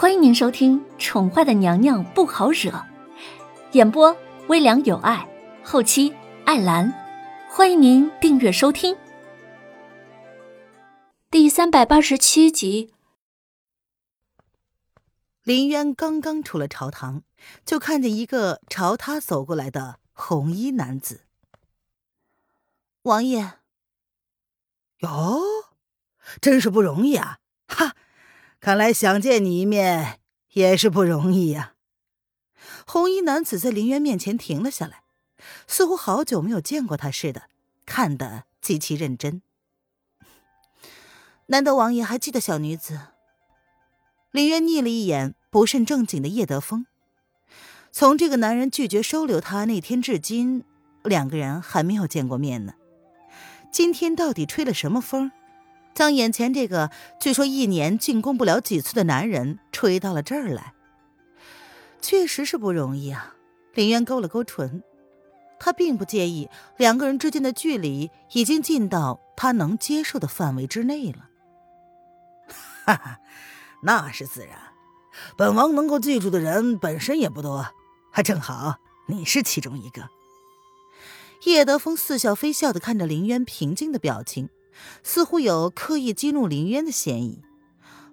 欢迎您收听《宠坏的娘娘不好惹》，演播微凉有爱，后期艾兰。欢迎您订阅收听。第三百八十七集，林渊刚刚出了朝堂，就看见一个朝他走过来的红衣男子。王爷，哟，真是不容易啊！哈。看来想见你一面也是不容易呀。红衣男子在林渊面前停了下来，似乎好久没有见过他似的，看得极其认真。难得王爷还记得小女子？林渊睨了一眼不甚正经的叶德风，从这个男人拒绝收留他那天至今，两个人还没有见过面呢。今天到底吹了什么风？将眼前这个据说一年进宫不了几次的男人吹到了这儿来，确实是不容易啊。林渊勾了勾唇，他并不介意两个人之间的距离已经近到他能接受的范围之内了。哈哈，那是自然。本王能够记住的人本身也不多，还正好你是其中一个。叶德风似笑非笑的看着林渊平静的表情。似乎有刻意激怒林渊的嫌疑，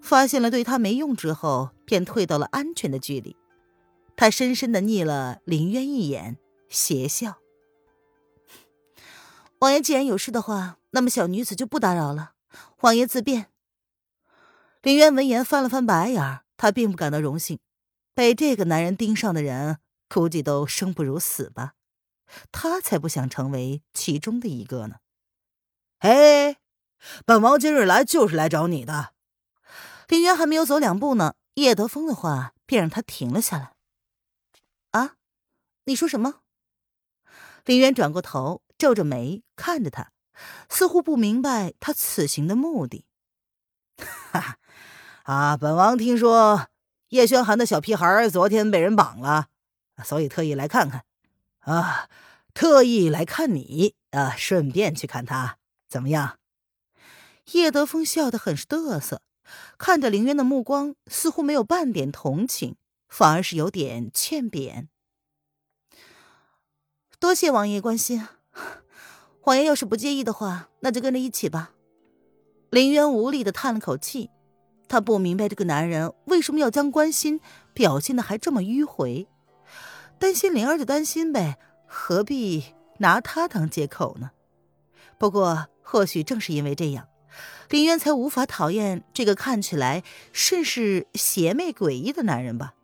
发现了对他没用之后，便退到了安全的距离。他深深的睨了林渊一眼，邪笑：“王爷既然有事的话，那么小女子就不打扰了。王爷自便。”林渊闻言翻了翻白眼，他并不感到荣幸，被这个男人盯上的人，估计都生不如死吧。他才不想成为其中的一个呢。哎，本王今日来就是来找你的。林渊还没有走两步呢，叶德风的话便让他停了下来。啊，你说什么？林渊转过头，皱着眉看着他，似乎不明白他此行的目的。哈哈，啊，本王听说叶轩寒的小屁孩昨天被人绑了，所以特意来看看。啊，特意来看你啊，顺便去看他。怎么样？叶德风笑得很是得瑟，看着林渊的目光似乎没有半点同情，反而是有点欠扁。多谢王爷关心，王爷要是不介意的话，那就跟着一起吧。林渊无力的叹了口气，他不明白这个男人为什么要将关心表现的还这么迂回。担心灵儿就担心呗，何必拿他当借口呢？不过。或许正是因为这样，林渊才无法讨厌这个看起来甚是邪魅诡异的男人吧？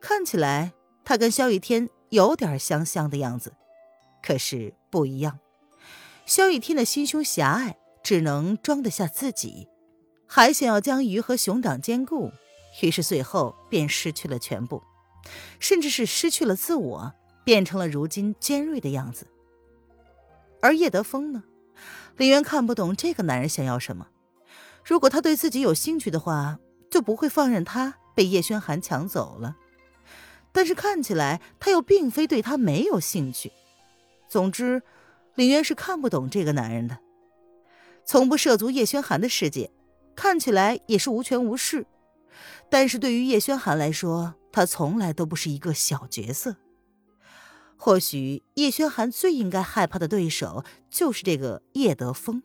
看起来他跟萧雨天有点相像的样子，可是不一样。萧雨天的心胸狭隘，只能装得下自己，还想要将鱼和熊掌兼顾，于是最后便失去了全部，甚至是失去了自我，变成了如今尖锐的样子。而叶德风呢？李渊看不懂这个男人想要什么。如果他对自己有兴趣的话，就不会放任他被叶轩寒抢走了。但是看起来他又并非对他没有兴趣。总之，李渊是看不懂这个男人的。从不涉足叶轩寒的世界，看起来也是无权无势。但是对于叶轩寒来说，他从来都不是一个小角色。或许叶轩寒最应该害怕的对手就是这个叶德风，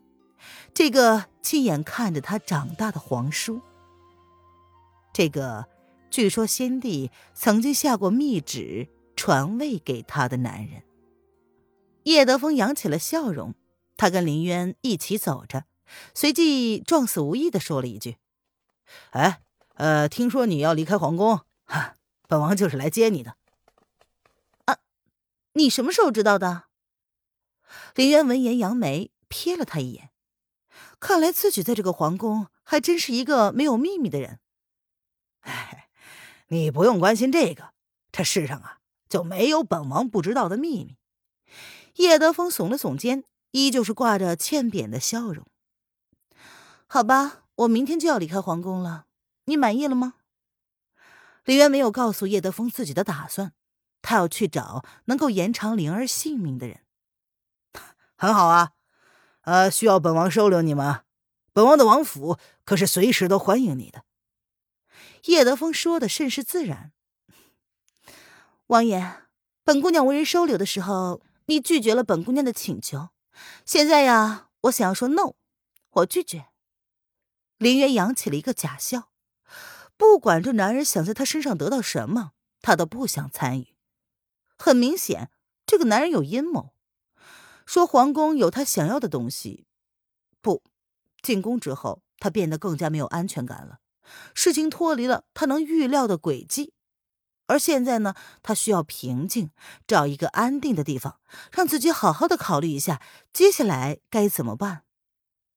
这个亲眼看着他长大的皇叔，这个据说先帝曾经下过密旨传位给他的男人。叶德风扬起了笑容，他跟林渊一起走着，随即撞死无意的说了一句：“哎，呃，听说你要离开皇宫，哈，本王就是来接你的。”你什么时候知道的？林渊闻言扬眉，瞥了他一眼。看来自己在这个皇宫还真是一个没有秘密的人。哎，你不用关心这个，这世上啊就没有本王不知道的秘密。叶德风耸了耸肩，依旧是挂着欠扁的笑容。好吧，我明天就要离开皇宫了，你满意了吗？林渊没有告诉叶德风自己的打算。他要去找能够延长灵儿性命的人，很好啊。呃，需要本王收留你吗？本王的王府可是随时都欢迎你的。叶德风说的甚是自然。王爷，本姑娘为人收留的时候，你拒绝了本姑娘的请求。现在呀，我想要说 no，我拒绝。林渊扬起了一个假笑，不管这男人想在他身上得到什么，他都不想参与。很明显，这个男人有阴谋，说皇宫有他想要的东西。不，进宫之后，他变得更加没有安全感了。事情脱离了他能预料的轨迹，而现在呢，他需要平静，找一个安定的地方，让自己好好的考虑一下接下来该怎么办。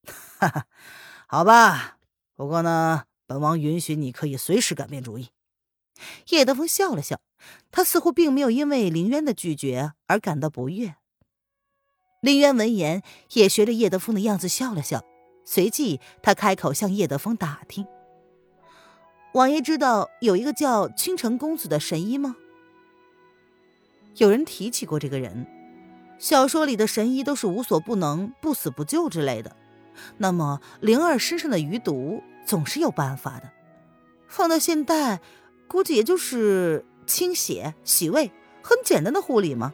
哈哈，好吧，不过呢，本王允许你可以随时改变主意。叶德风笑了笑，他似乎并没有因为林渊的拒绝而感到不悦。林渊闻言，也学着叶德风的样子笑了笑。随即，他开口向叶德风打听：“王爷知道有一个叫倾城公子的神医吗？”有人提起过这个人。小说里的神医都是无所不能、不死不救之类的。那么，灵儿身上的余毒总是有办法的。放到现代，估计也就是清血、洗胃，很简单的护理吗。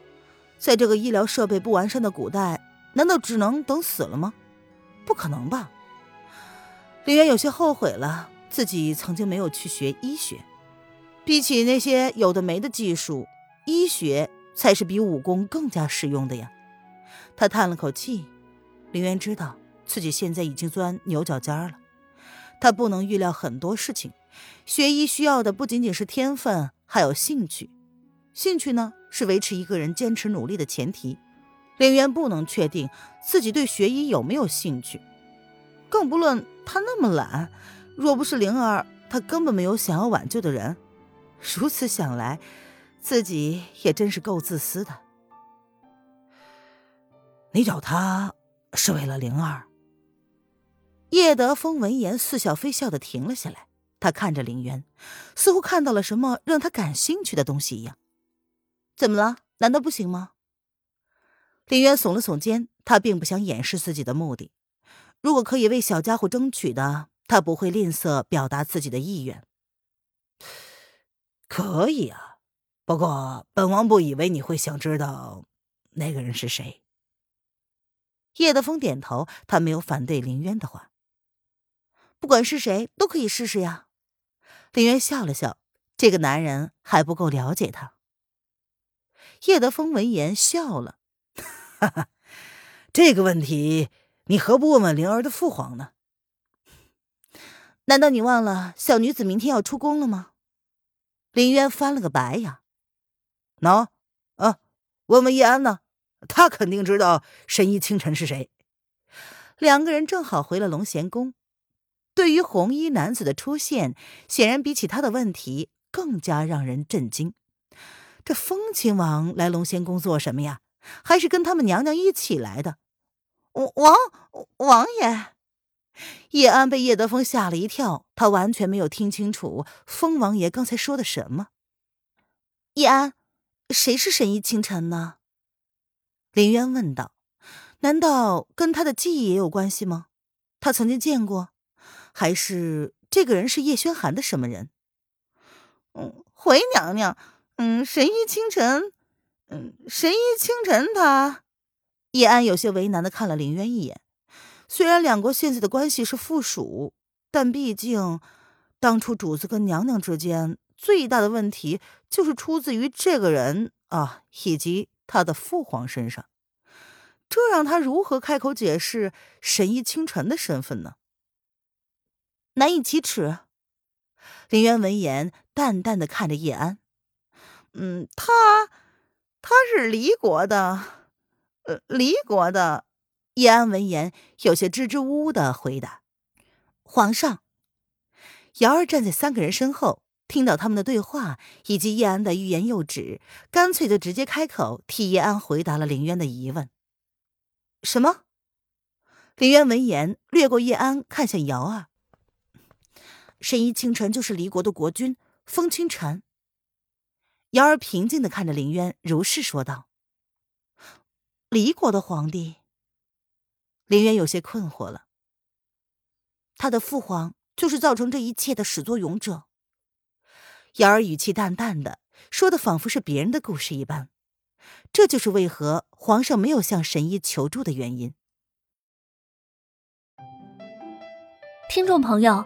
在这个医疗设备不完善的古代，难道只能等死了吗？不可能吧！林渊有些后悔了，自己曾经没有去学医学。比起那些有的没的技术，医学才是比武功更加实用的呀。他叹了口气，林渊知道自己现在已经钻牛角尖了。他不能预料很多事情，学医需要的不仅仅是天分，还有兴趣。兴趣呢？是维持一个人坚持努力的前提。林渊不能确定自己对学医有没有兴趣，更不论他那么懒。若不是灵儿，他根本没有想要挽救的人。如此想来，自己也真是够自私的。你找他是为了灵儿？叶德风闻言似笑非笑的停了下来，他看着林渊，似乎看到了什么让他感兴趣的东西一样。怎么了？难道不行吗？林渊耸了耸肩，他并不想掩饰自己的目的。如果可以为小家伙争取的，他不会吝啬表达自己的意愿。可以啊，不过本王不以为你会想知道那个人是谁。叶德风点头，他没有反对林渊的话。不管是谁，都可以试试呀。林渊笑了笑，这个男人还不够了解他。叶德风闻言笑了，哈哈，这个问题你何不问问灵儿的父皇呢？难道你忘了小女子明天要出宫了吗？林渊翻了个白眼。喏，啊，问问叶安呢？他肯定知道神医清晨是谁。两个人正好回了龙贤宫。对于红衣男子的出现，显然比起他的问题更加让人震惊。这风亲王来龙仙宫做什么呀？还是跟他们娘娘一起来的？王王爷，叶安被叶德风吓了一跳，他完全没有听清楚风王爷刚才说的什么。叶安，谁是神医清晨呢？林渊问道。难道跟他的记忆也有关系吗？他曾经见过，还是这个人是叶轩寒的什么人？嗯，回娘娘。嗯，神医清晨，嗯，神医清晨，他叶安有些为难的看了林渊一眼。虽然两国现在的关系是附属，但毕竟当初主子跟娘娘之间最大的问题就是出自于这个人啊，以及他的父皇身上。这让他如何开口解释神医清晨的身份呢？难以启齿。林渊闻言，淡淡的看着叶安。嗯，他他是离国的，呃，离国的。叶安闻言，有些支支吾吾的回答：“皇上。”瑶儿站在三个人身后，听到他们的对话以及叶安的欲言又止，干脆就直接开口替叶安回答了林渊的疑问。什么？林渊闻言，掠过叶安，看向瑶儿：“神医清晨就是离国的国君风清晨。瑶儿平静的看着林渊如是说道。离国的皇帝？林渊有些困惑了。他的父皇就是造成这一切的始作俑者。瑶儿语气淡淡的说的仿佛是别人的故事一般这就是为何皇上没有向神医求助的原因。听众朋友